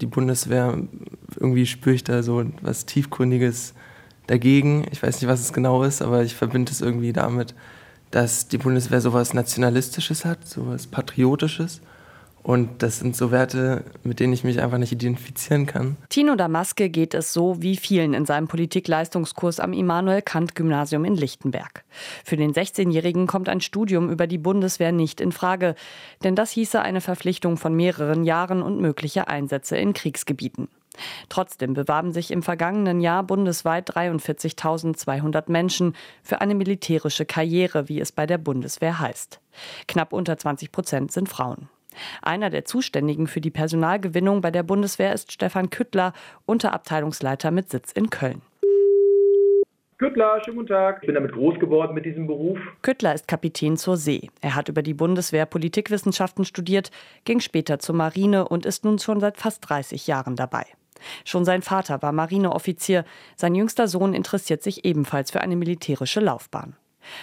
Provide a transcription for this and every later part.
Die Bundeswehr, irgendwie spüre ich da so was Tiefgründiges dagegen. Ich weiß nicht, was es genau ist, aber ich verbinde es irgendwie damit, dass die Bundeswehr sowas Nationalistisches hat, sowas Patriotisches. Und das sind so Werte, mit denen ich mich einfach nicht identifizieren kann. Tino Damaske geht es so wie vielen in seinem Politikleistungskurs am Immanuel Kant Gymnasium in Lichtenberg. Für den 16-Jährigen kommt ein Studium über die Bundeswehr nicht in Frage, denn das hieße eine Verpflichtung von mehreren Jahren und mögliche Einsätze in Kriegsgebieten. Trotzdem bewarben sich im vergangenen Jahr bundesweit 43.200 Menschen für eine militärische Karriere, wie es bei der Bundeswehr heißt. Knapp unter 20 Prozent sind Frauen. Einer der Zuständigen für die Personalgewinnung bei der Bundeswehr ist Stefan Küttler, Unterabteilungsleiter mit Sitz in Köln. Küttler, schönen guten Tag. Ich bin damit groß geworden mit diesem Beruf. Küttler ist Kapitän zur See. Er hat über die Bundeswehr Politikwissenschaften studiert, ging später zur Marine und ist nun schon seit fast 30 Jahren dabei. Schon sein Vater war Marineoffizier, sein jüngster Sohn interessiert sich ebenfalls für eine militärische Laufbahn.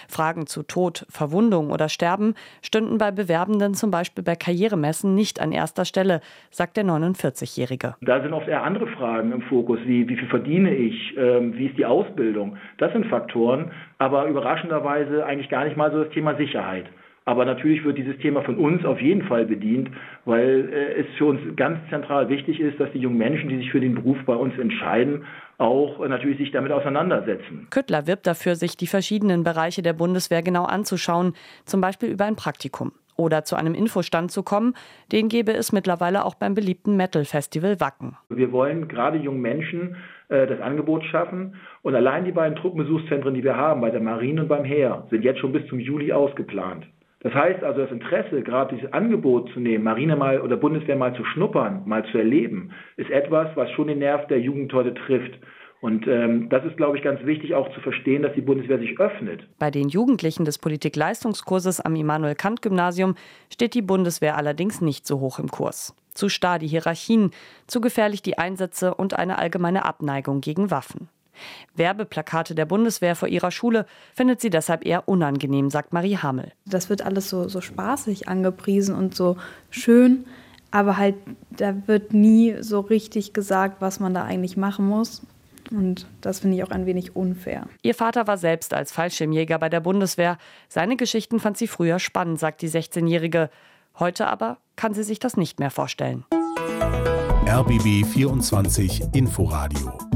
Fragen zu Tod, Verwundung oder Sterben stünden bei Bewerbenden zum Beispiel bei Karrieremessen nicht an erster Stelle, sagt der 49-Jährige. Da sind oft eher andere Fragen im Fokus, wie wie viel verdiene ich, ähm, wie ist die Ausbildung. Das sind Faktoren, aber überraschenderweise eigentlich gar nicht mal so das Thema Sicherheit. Aber natürlich wird dieses Thema von uns auf jeden Fall bedient, weil äh, es für uns ganz zentral wichtig ist, dass die jungen Menschen, die sich für den Beruf bei uns entscheiden, auch äh, natürlich sich damit auseinandersetzen. Küttler wirbt dafür, sich die verschiedenen Bereiche der Bundeswehr genau anzuschauen, zum Beispiel über ein Praktikum oder zu einem Infostand zu kommen, den gäbe es mittlerweile auch beim beliebten Metal-Festival Wacken. Wir wollen gerade jungen Menschen äh, das Angebot schaffen und allein die beiden Truppenbesuchszentren, die wir haben, bei der Marine und beim Heer, sind jetzt schon bis zum Juli ausgeplant. Das heißt also, das Interesse, gerade dieses Angebot zu nehmen, Marine mal oder Bundeswehr mal zu schnuppern, mal zu erleben, ist etwas, was schon den Nerv der Jugend heute trifft. Und ähm, das ist, glaube ich, ganz wichtig auch zu verstehen, dass die Bundeswehr sich öffnet. Bei den Jugendlichen des Politikleistungskurses am Immanuel Kant Gymnasium steht die Bundeswehr allerdings nicht so hoch im Kurs. Zu starr die Hierarchien, zu gefährlich die Einsätze und eine allgemeine Abneigung gegen Waffen. Werbeplakate der Bundeswehr vor ihrer Schule findet sie deshalb eher unangenehm, sagt Marie Hamel. Das wird alles so, so spaßig angepriesen und so schön, aber halt, da wird nie so richtig gesagt, was man da eigentlich machen muss. Und das finde ich auch ein wenig unfair. Ihr Vater war selbst als Fallschirmjäger bei der Bundeswehr. Seine Geschichten fand sie früher spannend, sagt die 16-Jährige. Heute aber kann sie sich das nicht mehr vorstellen. RBB 24 Inforadio